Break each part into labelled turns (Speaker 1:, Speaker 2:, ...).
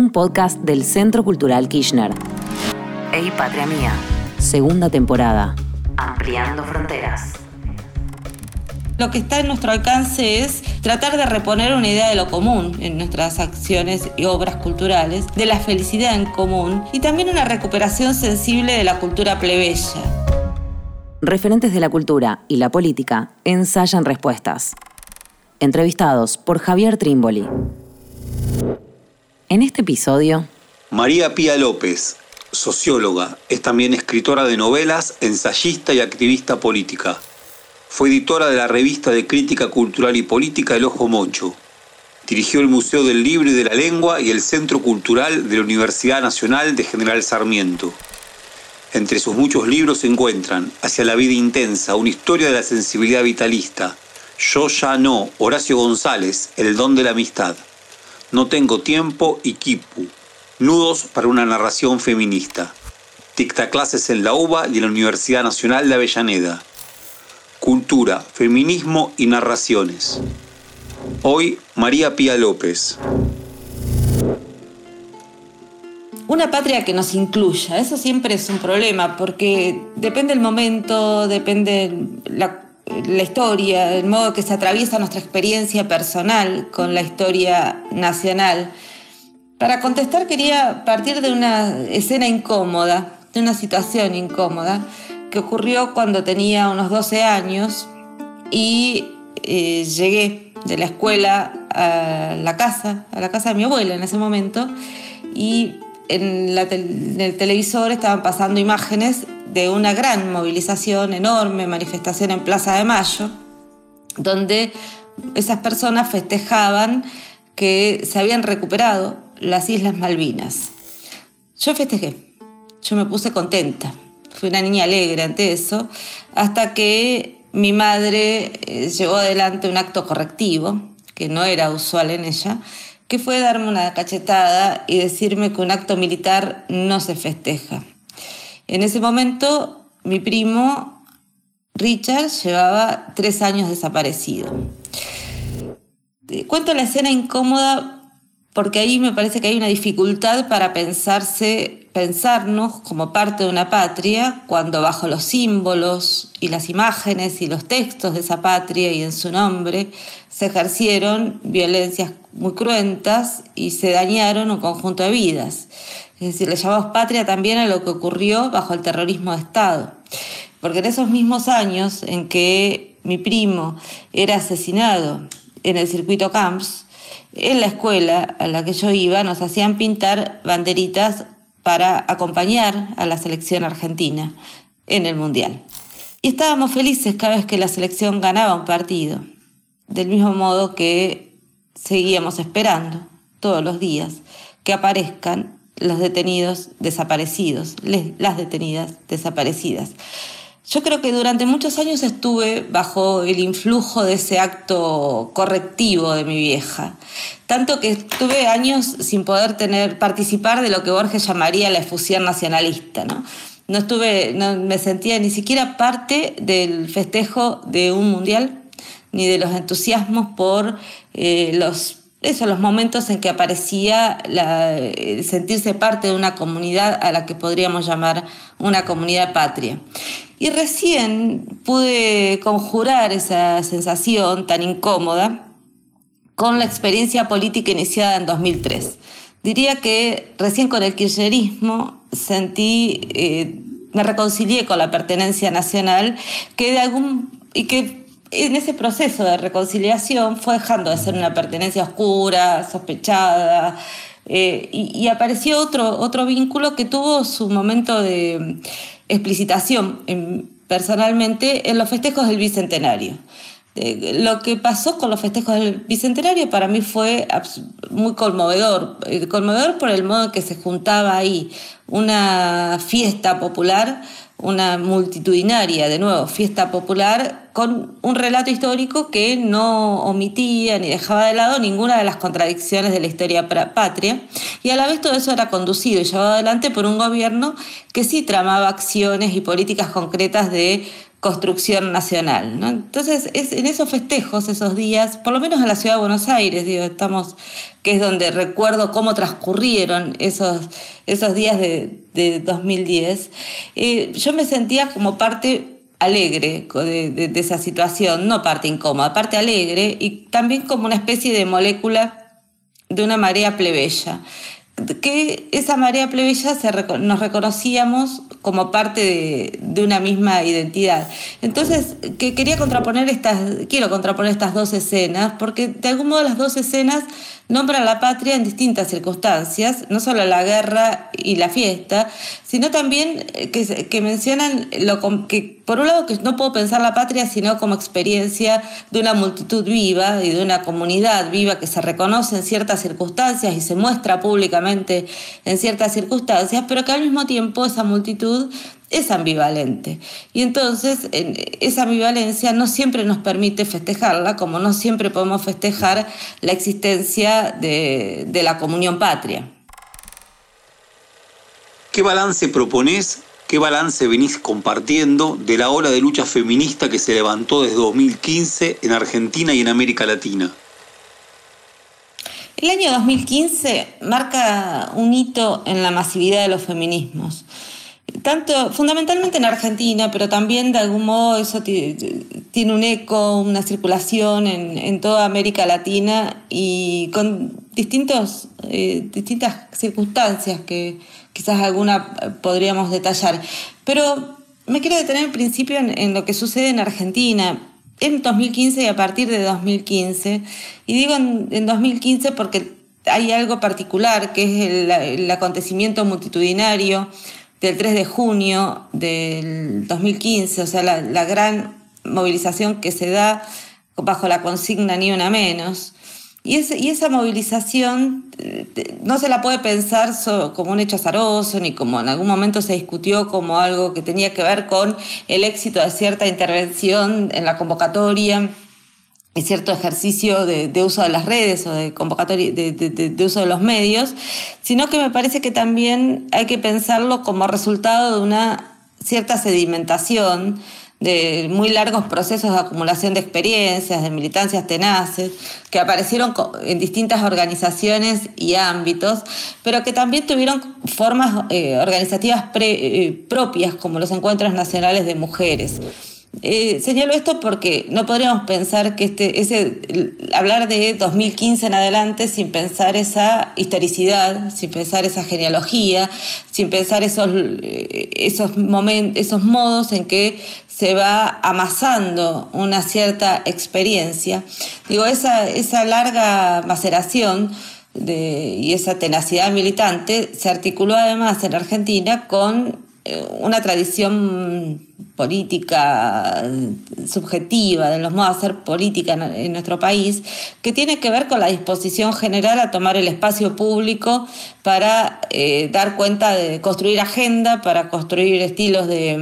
Speaker 1: un podcast del Centro Cultural Kirchner. Ey Patria Mía, segunda temporada. Ampliando fronteras.
Speaker 2: Lo que está en nuestro alcance es tratar de reponer una idea de lo común en nuestras acciones y obras culturales, de la felicidad en común y también una recuperación sensible de la cultura plebeya.
Speaker 1: Referentes de la cultura y la política ensayan respuestas. Entrevistados por Javier Trimboli. En este episodio...
Speaker 3: María Pía López, socióloga, es también escritora de novelas, ensayista y activista política. Fue editora de la revista de crítica cultural y política El Ojo Mocho. Dirigió el Museo del Libro y de la Lengua y el Centro Cultural de la Universidad Nacional de General Sarmiento. Entre sus muchos libros se encuentran Hacia la vida intensa, una historia de la sensibilidad vitalista, Yo ya no, Horacio González, El don de la amistad, No tengo tiempo y Kipu, Nudos para una narración feminista, Dicta clases en la UBA y en la Universidad Nacional de Avellaneda, Cultura, Feminismo y Narraciones. Hoy, María Pía López.
Speaker 2: Una patria que nos incluya, eso siempre es un problema, porque depende el momento, depende la, la historia, el modo que se atraviesa nuestra experiencia personal con la historia nacional. Para contestar quería partir de una escena incómoda, de una situación incómoda que ocurrió cuando tenía unos 12 años y eh, llegué de la escuela a la casa, a la casa de mi abuela en ese momento, y en, en el televisor estaban pasando imágenes de una gran movilización enorme, manifestación en Plaza de Mayo, donde esas personas festejaban que se habían recuperado las Islas Malvinas. Yo festejé, yo me puse contenta, fui una niña alegre ante eso, hasta que mi madre eh, llevó adelante un acto correctivo, que no era usual en ella, que fue darme una cachetada y decirme que un acto militar no se festeja. En ese momento, mi primo Richard llevaba tres años desaparecido. Cuento la escena incómoda porque ahí me parece que hay una dificultad para pensarse, pensarnos como parte de una patria cuando bajo los símbolos y las imágenes y los textos de esa patria y en su nombre se ejercieron violencias muy cruentas y se dañaron un conjunto de vidas. Es decir, le llamamos patria también a lo que ocurrió bajo el terrorismo de Estado. Porque en esos mismos años en que mi primo era asesinado en el circuito Camps, en la escuela a la que yo iba nos hacían pintar banderitas para acompañar a la selección argentina en el Mundial. Y estábamos felices cada vez que la selección ganaba un partido, del mismo modo que seguíamos esperando todos los días que aparezcan los detenidos desaparecidos, las detenidas desaparecidas. Yo creo que durante muchos años estuve bajo el influjo de ese acto correctivo de mi vieja. Tanto que estuve años sin poder tener, participar de lo que Borges llamaría la efusión nacionalista, ¿no? No estuve, no me sentía ni siquiera parte del festejo de un mundial, ni de los entusiasmos por eh, los eso, los momentos en que aparecía la, sentirse parte de una comunidad a la que podríamos llamar una comunidad patria. Y recién pude conjurar esa sensación tan incómoda con la experiencia política iniciada en 2003. Diría que recién con el kirchnerismo sentí, eh, me reconcilié con la pertenencia nacional que de algún, y que en ese proceso de reconciliación fue dejando de ser una pertenencia oscura, sospechada, eh, y, apareció otro, otro vínculo que tuvo su momento de explicitación personalmente en los festejos del Bicentenario. lo que pasó con los festejos del Bicentenario para mí fue muy conmovedor, eh, conmovedor por el modo en que se juntaba ahí una fiesta popular una multitudinaria, de nuevo, fiesta popular, con un relato histórico que no omitía ni dejaba de lado ninguna de las contradicciones de la historia patria, y a la vez todo eso era conducido y llevado adelante por un gobierno que sí tramaba acciones y políticas concretas de construcción nacional. ¿no? Entonces, es en esos festejos, esos días, por lo menos en la ciudad de Buenos Aires, digo, estamos, que es donde recuerdo cómo transcurrieron esos, esos días de, de 2010, eh, yo me sentía como parte alegre de, de, de, esa situación, no parte incómoda, parte alegre y también como una especie de molécula de una marea plebeya que esa marea plebeya se, nos reconocíamos como parte de, de, una misma identidad. Entonces, que quería contraponer estas, quiero contraponer estas dos escenas, porque de algún modo las dos escenas nombran la patria en distintas circunstancias, no solo la guerra y la fiesta, sino también eh, que, que mencionan lo que, por un lado, que no puedo pensar la patria sino como experiencia de una multitud viva y de una comunidad viva que se reconoce en ciertas circunstancias y se muestra públicamente en ciertas circunstancias, pero que al mismo tiempo esa multitud es ambivalente. Y entonces esa ambivalencia no siempre nos permite festejarla, como no siempre podemos festejar la existencia de, de la comunión patria.
Speaker 3: ¿Qué balance proponés, qué balance venís compartiendo de la ola de lucha feminista que se levantó desde 2015 en Argentina y en América Latina?
Speaker 2: El año 2015 marca un hito en la masividad de los feminismos tanto fundamentalmente en Argentina, pero también de algún modo eso tiene un eco, una circulación en, toda América Latina y con distintos, eh, distintas circunstancias que quizás alguna podríamos detallar. Pero me quiero detener en principio en, lo que sucede en Argentina en 2015 y a partir de 2015. Y digo en, en 2015 porque hay algo particular que es el acontecimiento multitudinario del 3 de junio del 2015, o sea, la, la gran movilización que se da bajo la consigna ni una menos. Y, esa movilización eh, no se la puede pensar como un hecho azaroso, ni como en algún momento se discutió como algo que tenía que ver con el éxito de cierta intervención en la convocatoria cierto ejercicio de, uso de las redes o de convocatoria de, uso de los medios, sino que me parece que también hay que pensarlo como resultado de una cierta sedimentación de muy largos procesos de acumulación de experiencias, de militancias tenaces, que aparecieron en distintas organizaciones y ámbitos, pero que también tuvieron formas eh, organizativas pre, eh, propias, como los encuentros nacionales de mujeres. Eh, señalo esto porque no podríamos pensar que este, ese, hablar de 2015 en adelante sin pensar esa historicidad, sin pensar esa genealogía, sin pensar esos, eh, esos, momentos, esos modos en que se va amasando una cierta experiencia. Digo, esa, esa larga maceración de, y esa tenacidad militante se articuló además en Argentina con una tradición política subjetiva de los modos de hacer política en nuestro país, que tiene que ver con la disposición general a tomar el espacio público para eh, dar cuenta de construir agenda, para construir estilos de,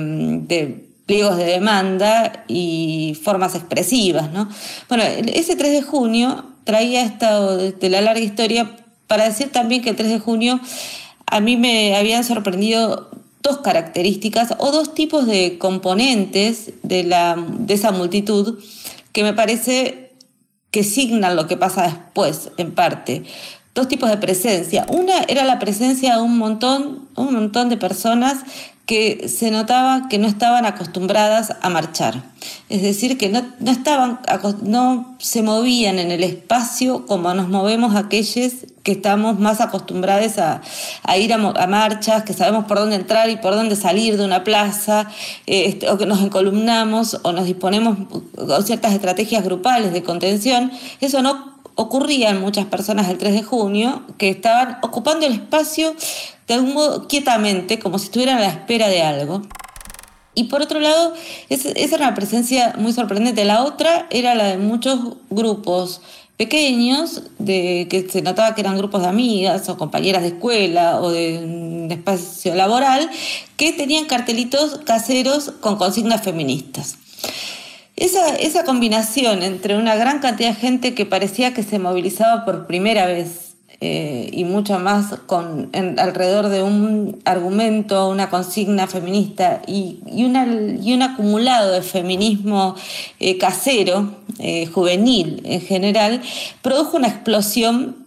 Speaker 2: de pliegos de demanda y formas expresivas. ¿no? Bueno, ese 3 de junio traía esta de la larga historia para decir también que el 3 de junio a mí me habían sorprendido dos características o dos tipos de componentes de, la, de esa multitud que me parece que signan lo que pasa después, en parte. Dos tipos de presencia. Una era la presencia de un montón, un montón de personas que se notaba que no estaban acostumbradas a marchar. Es decir, que no, no, estaban, no se movían en el espacio como nos movemos aquellos que estamos más acostumbrados a, a ir a, a, marchas, que sabemos por dónde entrar y por dónde salir de una plaza, eh, o que nos encolumnamos o nos disponemos con ciertas estrategias grupales de contención. Eso no ocurría en muchas personas el 3 de junio, que estaban ocupando el espacio de algún modo quietamente, como si estuvieran a la espera de algo. Y por otro lado, esa era una presencia muy sorprendente. La otra era la de muchos grupos pequeños, de, que se notaba que eran grupos de amigas o compañeras de escuela o de un espacio laboral, que tenían cartelitos caseros con consignas feministas. Esa, esa combinación entre una gran cantidad de gente que parecía que se movilizaba por primera vez eh, y mucho más con, alrededor de un argumento, una consigna feminista y, y, un acumulado de feminismo eh, casero, eh, juvenil en general, produjo una explosión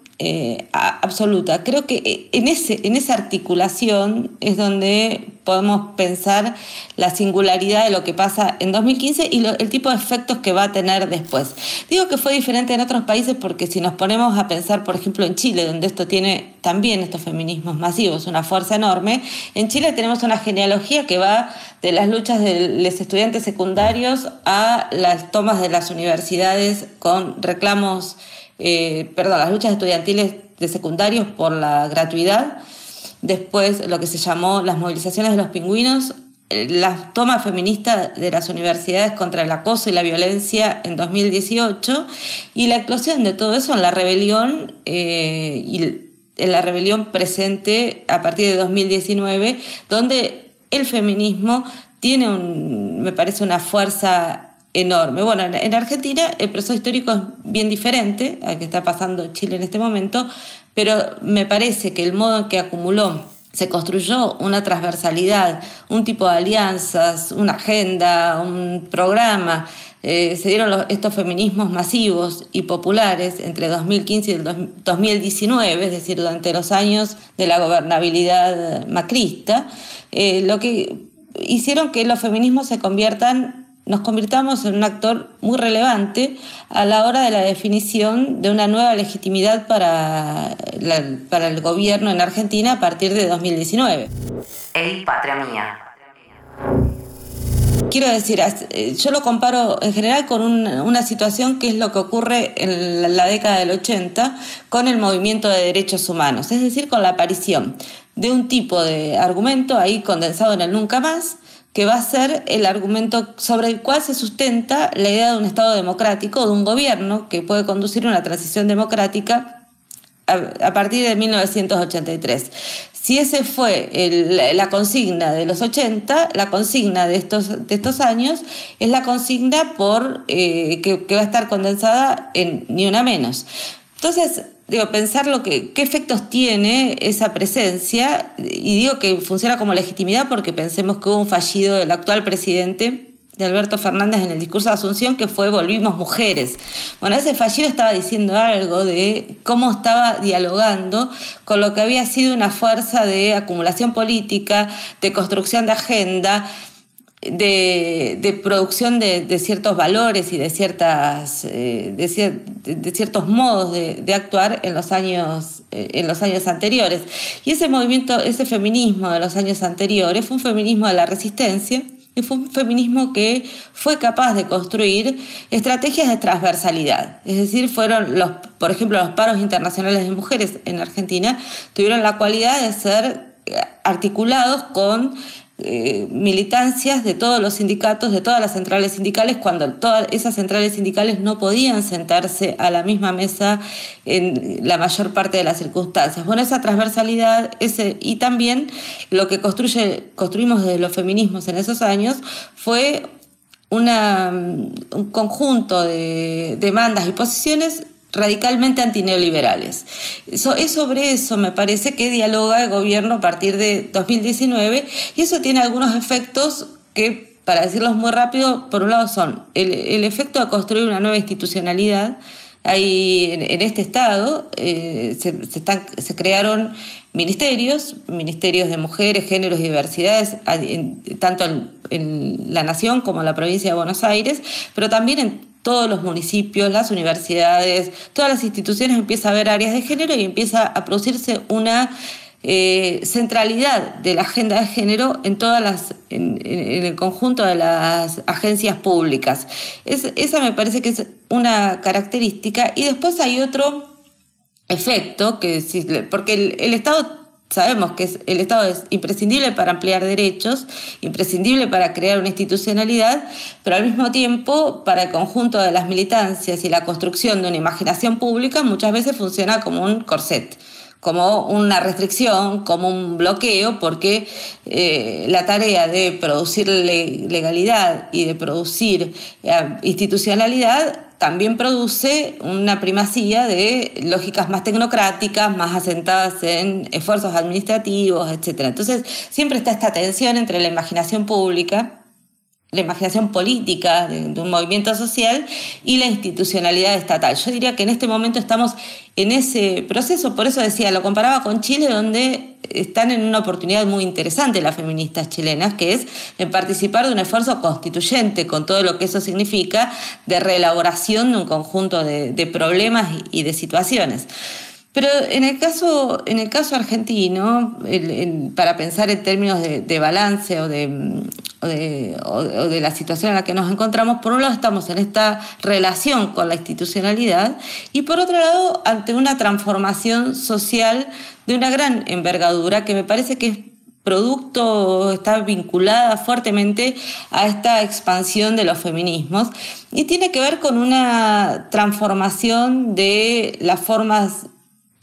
Speaker 2: absoluta. Creo que en, ese, en esa articulación es donde podemos pensar la singularidad de lo que pasa en 2015 y el tipo de efectos que va a tener después. Digo que fue diferente en otros países porque si nos ponemos a pensar, por ejemplo, en Chile, donde esto tiene también estos feminismos masivos, una fuerza enorme, en Chile tenemos una genealogía que va de las luchas de los estudiantes secundarios a las tomas de las universidades con reclamos eh, perdón, las luchas estudiantiles de secundarios por la gratuidad, después lo que se llamó las movilizaciones de los pingüinos, eh, la toma feminista de las universidades contra el acoso y la violencia en 2018 y la eclosión de todo eso en la rebelión eh, y en la rebelión presente a partir de 2019, donde el feminismo tiene, un, me parece, una fuerza enorme. Bueno, en Argentina el proceso histórico es bien diferente al que está pasando Chile en este momento, pero me parece que el modo en que acumuló se construyó una transversalidad, un tipo de alianzas, una agenda, un programa. Eh, se dieron estos feminismos masivos y populares entre 2015 y 2019, es decir, durante los años de la gobernabilidad macrista, eh, lo que hicieron que los feminismos se conviertan nos convirtamos en un actor muy relevante a la hora de la definición de una nueva legitimidad para, para el gobierno en Argentina a partir de 2019.
Speaker 1: ¡Ey, patria mía!
Speaker 2: Quiero decir, eh, yo lo comparo en general con una situación que es lo que ocurre en la década del 80 con el movimiento de derechos humanos, es decir, con la aparición de un tipo de argumento ahí condensado en el nunca más, que va a ser el argumento sobre el cual se sustenta la idea de un Estado democrático, de un gobierno que puede conducir una transición democrática a, partir de 1983. Si ese fue la consigna de los 80, la consigna de estos, de estos años es la consigna por, eh, que, que va a estar condensada en ni una menos. Entonces, digo, pensar lo que, qué efectos tiene esa presencia, y digo que funciona como legitimidad porque pensemos que hubo un fallido del actual presidente de Alberto Fernández en el discurso de Asunción que fue volvimos mujeres. Bueno, ese fallido estaba diciendo algo de cómo estaba dialogando con lo que había sido una fuerza de acumulación política, de construcción de agenda, de, producción de, ciertos valores y de, ciertas, eh, de, ciertos modos de, actuar en los, años, eh, en los años anteriores. Y ese movimiento, ese feminismo de los años anteriores fue un feminismo de la resistencia y fue un feminismo que fue capaz de construir estrategias de transversalidad. Es decir, fueron los, por ejemplo, los paros internacionales de mujeres en Argentina tuvieron la cualidad de ser articulados con eh, militancias de todos los sindicatos, de todas las centrales sindicales, cuando todas esas centrales sindicales no podían sentarse a la misma mesa en la mayor parte de las circunstancias. Bueno, esa transversalidad ese, y también lo que construye, construimos desde los feminismos en esos años fue una, un conjunto de demandas y posiciones radicalmente antineoliberales. Eso, es sobre eso, me parece, que dialoga el gobierno a partir de 2019 y eso tiene algunos efectos que, para decirlos muy rápido, por un lado son el, efecto de construir una nueva institucionalidad. Ahí en, este estado eh, se, se, crearon ministerios, ministerios de mujeres, géneros y diversidades, tanto en, en la nación como en la provincia de Buenos Aires, pero también en todos los municipios, las universidades, todas las instituciones empieza a haber áreas de género y empieza a producirse una eh, centralidad de la agenda de género en todas las en, el conjunto de las agencias públicas. esa me parece que es una característica y después hay otro efecto que porque el Estado sabemos que el Estado es imprescindible para ampliar derechos, imprescindible para crear una institucionalidad, pero al mismo tiempo para el conjunto de las militancias y la construcción de una imaginación pública muchas veces funciona como un corset como una restricción, como un bloqueo, porque eh, la tarea de producir legalidad y de producir eh, institucionalidad también produce una primacía de lógicas más tecnocráticas, más asentadas en esfuerzos administrativos, etc. Entonces, siempre está esta tensión entre la imaginación pública la imaginación política de, un movimiento social y la institucionalidad estatal. Yo diría que en este momento estamos en ese proceso, por eso decía, lo comparaba con Chile, donde están en una oportunidad muy interesante las feministas chilenas, que es en participar de un esfuerzo constituyente, con todo lo que eso significa, de reelaboración de un conjunto de, problemas y de situaciones. Pero en el caso, en el caso argentino, para pensar en términos de, balance o de, o de, la situación en la que nos encontramos, por un lado estamos en esta relación con la institucionalidad y por otro lado ante una transformación social de una gran envergadura que me parece que es producto, está vinculada fuertemente a esta expansión de los feminismos y tiene que ver con una transformación de las formas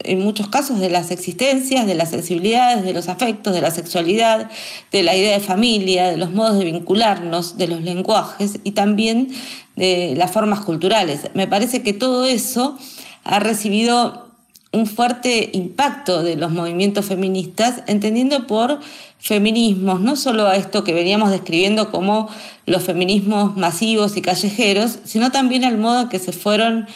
Speaker 2: en muchos casos de las existencias, de las sensibilidades, de los afectos, de la sexualidad, de la idea de familia, de los modos de vincularnos, de los lenguajes y también de las formas culturales. Me parece que todo eso ha recibido un fuerte impacto de los movimientos feministas, entendiendo por feminismos, no solo a esto que veníamos describiendo como los feminismos masivos y callejeros, sino también al modo que se fueron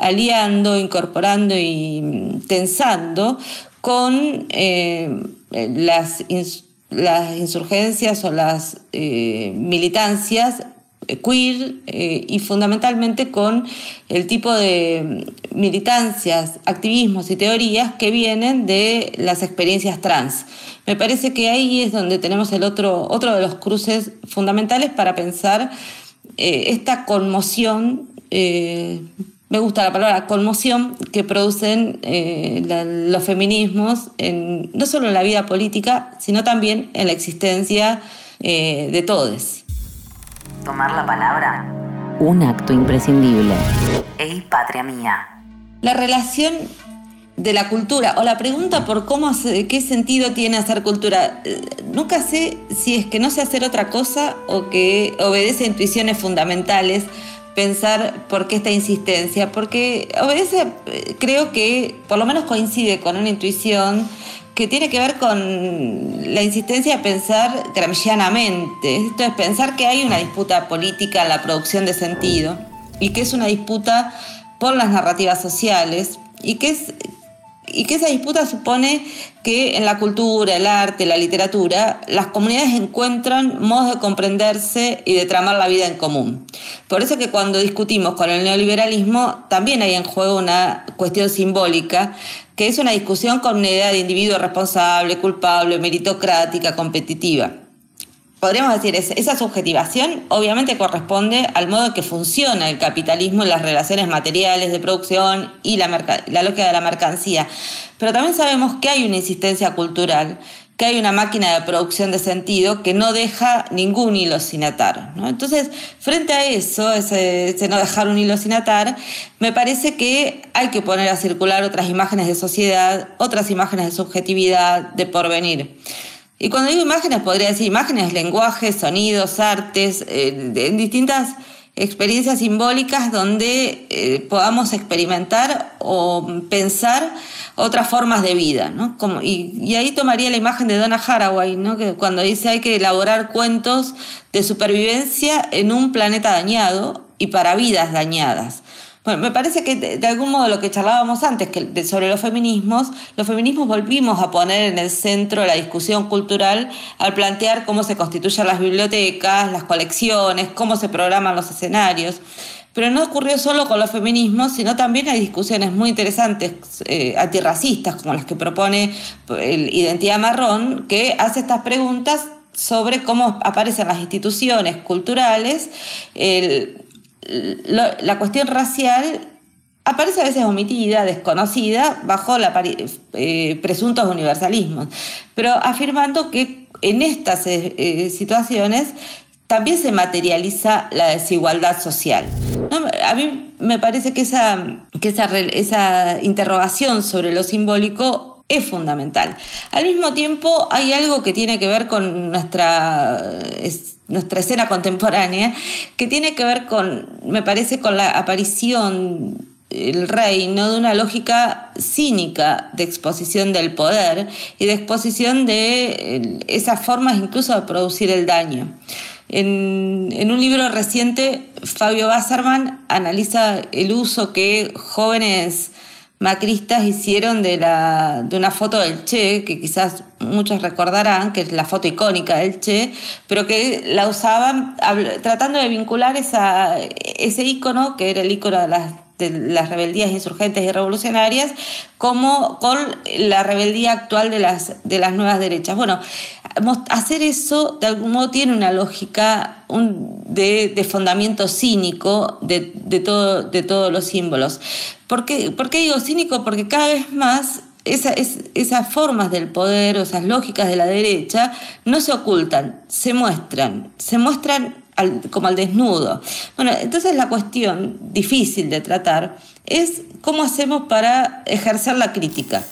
Speaker 2: aliando, incorporando y tensando con eh, las, las, insurgencias o las eh, militancias queer eh, y fundamentalmente con el tipo de militancias, activismos y teorías que vienen de las experiencias trans. Me parece que ahí es donde tenemos el otro, otro de los cruces fundamentales para pensar esta conmoción me gusta la palabra conmoción que producen eh, los feminismos, en, no solo en la vida política, sino también en la existencia eh, de todos.
Speaker 1: Tomar la palabra. Un acto imprescindible. Ey, patria mía.
Speaker 2: La relación de la cultura o la pregunta por cómo qué sentido tiene hacer cultura. Eh, nunca sé si es que no sé hacer otra cosa o que obedece a intuiciones fundamentales pensar por qué esta insistencia, porque obedece, creo que por lo menos coincide con una intuición que tiene que ver con la insistencia de pensar gramscianamente, esto es pensar que hay una disputa política en la producción de sentido y que es una disputa por las narrativas sociales y que es y que esa disputa supone que en la cultura, el arte, la literatura, las comunidades encuentran modos de comprenderse y de tramar la vida en común. Por eso que cuando discutimos con el neoliberalismo también hay en juego una cuestión simbólica, que es una discusión con una idea de individuo responsable, culpable, meritocrática, competitiva podríamos decir, esa subjetivación obviamente corresponde al modo que funciona el capitalismo en las relaciones materiales de producción y la, la lógica de la mercancía. Pero también sabemos que hay una insistencia cultural, que hay una máquina de producción de sentido que no deja ningún hilo sin atar. Entonces, frente a eso, ese, ese no dejar un hilo sin atar, me parece que hay que poner a circular otras imágenes de sociedad, otras imágenes de subjetividad, de porvenir. Y cuando digo imágenes, podría decir imágenes, lenguajes, sonidos, artes, eh, en distintas experiencias simbólicas donde eh, podamos experimentar o pensar otras formas de vida. ¿no? Como, y, ahí tomaría la imagen de Donna Haraway, ¿no? que cuando dice hay que elaborar cuentos de supervivencia en un planeta dañado y para vidas dañadas. Bueno, me parece que de, algún modo lo que charlábamos antes sobre los feminismos, los feminismos volvimos a poner en el centro la discusión cultural al plantear cómo se constituyen las bibliotecas, las colecciones, cómo se programan los escenarios. Pero no ocurrió solo con los feminismos, sino también hay discusiones muy interesantes eh, antirracistas, como las que propone el Identidad Marrón, que hace estas preguntas sobre cómo aparecen las instituciones culturales, el, la cuestión racial aparece a veces omitida, desconocida, bajo la, eh, presuntos universalismos, pero afirmando que en estas eh, eh, situaciones también se materializa la desigualdad social. A mí me parece que esa, que esa, esa interrogación sobre lo simbólico es fundamental. Al mismo tiempo hay algo que tiene que ver con nuestra, nuestra escena contemporánea, que tiene que ver con, me parece, con la aparición el reino de una lógica cínica de exposición del poder y de exposición de esas formas incluso de producir el daño. En, en, un libro reciente, Fabio Basserman analiza el uso que jóvenes macristas hicieron de, la, de una foto del Che, que quizás muchos recordarán, que es la foto icónica del Che, pero que la usaban tratando de vincular esa, ese icono, que era el icono de las, de las rebeldías insurgentes y revolucionarias, como con la rebeldía actual de las, de las nuevas derechas. Bueno, hacer eso de algún modo tiene una lógica de, de fundamento cínico de, de, todo, de todos los símbolos. ¿Por qué, digo cínico? Porque cada vez más esas formas del poder o esas lógicas de la derecha no se ocultan, se muestran, se muestran como al desnudo. Bueno, entonces la cuestión difícil de tratar es cómo hacemos para ejercer la crítica.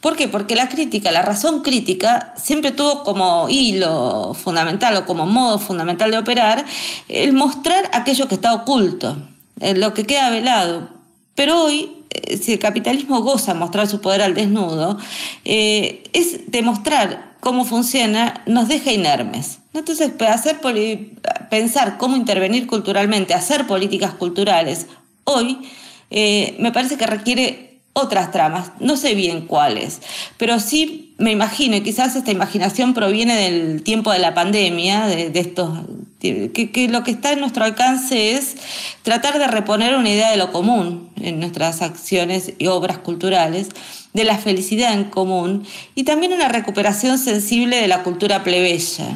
Speaker 2: ¿Por qué? Porque la crítica, la razón crítica, siempre tuvo como hilo fundamental o como modo fundamental de operar el mostrar aquello que está oculto, lo que queda velado. Pero hoy, eh, si el capitalismo goza mostrar su poder al desnudo, eh, es demostrar cómo funciona, nos deja inermes. Entonces, hacer pensar cómo intervenir culturalmente, hacer políticas culturales, hoy eh, me parece que requiere otras tramas, no sé bien cuáles, pero sí me imagino, y quizás esta imaginación proviene del tiempo de la pandemia, de, estos, que, lo que está en nuestro alcance es tratar de reponer una idea de lo común en nuestras acciones y obras culturales, de la felicidad en común y también una recuperación sensible de la cultura plebeya,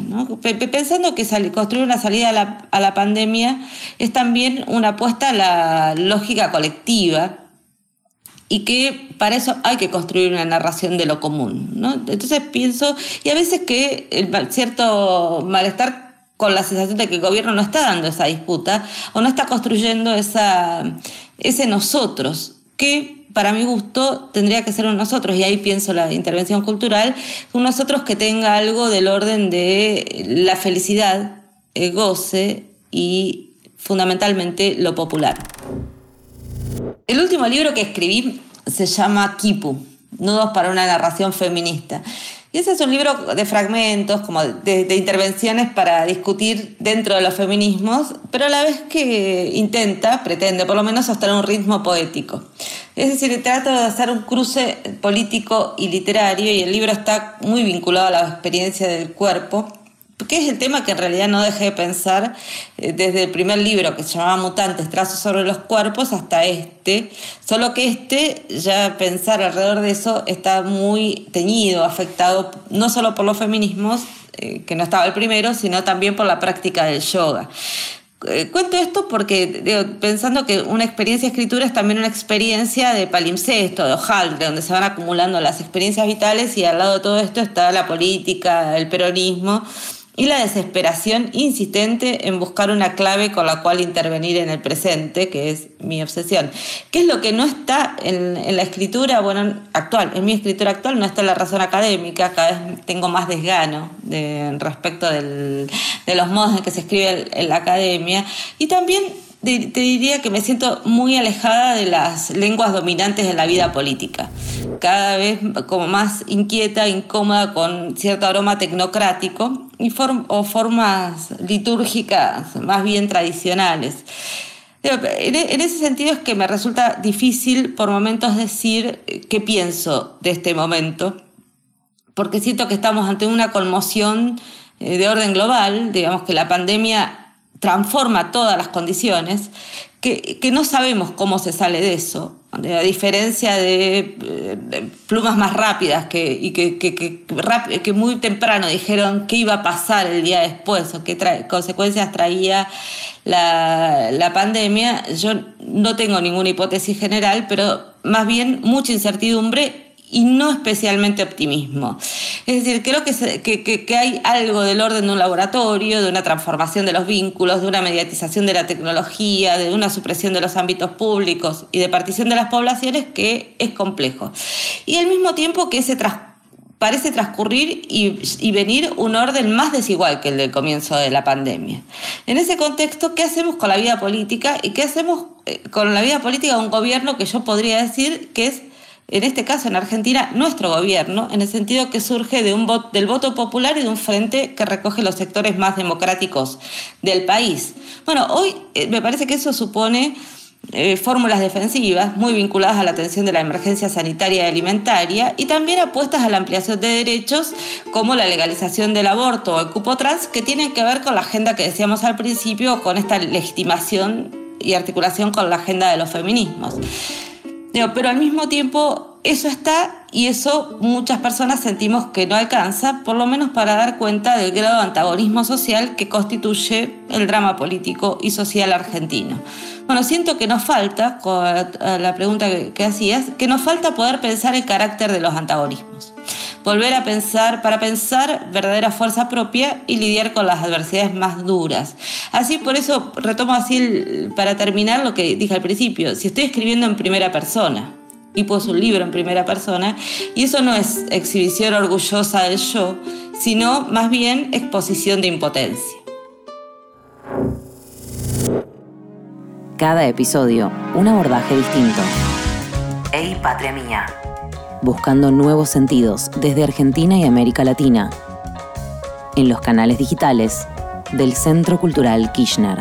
Speaker 2: pensando que construir una salida a a la pandemia es también una apuesta a la lógica colectiva y que para eso hay que construir una narración de lo común. ¿no? Entonces pienso, y a veces que el cierto malestar con la sensación de que el gobierno no está dando esa disputa o no está construyendo esa, ese nosotros, que para mi gusto tendría que ser un nosotros, y ahí pienso la intervención cultural, un nosotros que tenga algo del orden de la felicidad, el goce y fundamentalmente lo popular. El último libro que escribí se llama Kipu, Nudos para una narración feminista. Y ese es un libro de fragmentos, como de, intervenciones para discutir dentro de los feminismos, pero a la vez que intenta, pretende por lo menos sostener un ritmo poético. Es decir, trata de hacer un cruce político y literario y el libro está muy vinculado a la experiencia del cuerpo que es el tema que en realidad no dejé de pensar eh, desde el primer libro que se llamaba Mutantes, Trazos sobre los Cuerpos, hasta este, solo que este, ya pensar alrededor de eso está muy teñido, afectado no solo por los feminismos, eh, que no estaba el primero, sino también por la práctica del yoga. Eh, cuento esto porque pensando que una experiencia de escritura es también una experiencia de palimpsesto, de hojaldre, donde se van acumulando las experiencias vitales y al lado de todo esto está la política, el peronismo y la desesperación insistente en buscar una clave con la cual intervenir en el presente, que es mi obsesión. ¿Qué es lo que no está en, la escritura bueno, actual? En mi escritura actual no está la razón académica, cada vez tengo más desgano de, respecto de los modos en que se escribe en la academia y también te diría que me siento muy alejada de las lenguas dominantes de la vida política. Cada vez como más inquieta, incómoda, con cierto aroma tecnocrático y o formas litúrgicas más bien tradicionales. En ese sentido es que me resulta difícil por momentos decir qué pienso de este momento, porque siento que estamos ante una conmoción eh, de orden global, digamos que la pandemia transforma todas las condiciones, que, no sabemos cómo se sale de eso. A diferencia de, plumas más rápidas que, y que, que, muy temprano dijeron qué iba a pasar el día después o qué consecuencias traía la, la pandemia, yo no tengo ninguna hipótesis general, pero más bien mucha incertidumbre y no especialmente optimismo. Es decir, creo que, que, hay algo del orden de un laboratorio, de una transformación de los vínculos, de una mediatización de la tecnología, de una supresión de los ámbitos públicos y de partición de las poblaciones que es complejo. Y al mismo tiempo que ese parece transcurrir y, venir un orden más desigual que el del comienzo de la pandemia. En ese contexto, ¿qué hacemos con la vida política y qué hacemos eh, con la vida política de un gobierno que yo podría decir que es en este caso en Argentina, nuestro gobierno, en el sentido que surge de un del voto popular y de un frente que recoge los sectores más democráticos del país. Bueno, hoy eh, me parece que eso supone eh, fórmulas defensivas muy vinculadas a la atención de la emergencia sanitaria y alimentaria y también apuestas a la ampliación de derechos como la legalización del aborto o el cupo trans que tienen que ver con la agenda que decíamos al principio, con esta legitimación y articulación con la agenda de los feminismos. Pero al mismo tiempo eso está y eso muchas personas sentimos que no alcanza, por lo menos para dar cuenta del grado de antagonismo social que constituye el drama político y social argentino. Bueno, siento que nos falta, con la pregunta que hacías, que nos falta poder pensar el carácter de los antagonismos. Volver a pensar, para pensar verdadera fuerza propia y lidiar con las adversidades más duras. Así, por eso retomo así, para terminar lo que dije al principio, si estoy escribiendo en primera persona, y puse un libro en primera persona, y eso no es exhibición orgullosa del yo, sino más bien exposición de impotencia.
Speaker 1: Cada episodio, un abordaje distinto. Ey, patria mía. Buscando nuevos sentidos desde Argentina y América Latina. En los canales digitales del Centro Cultural Kirchner.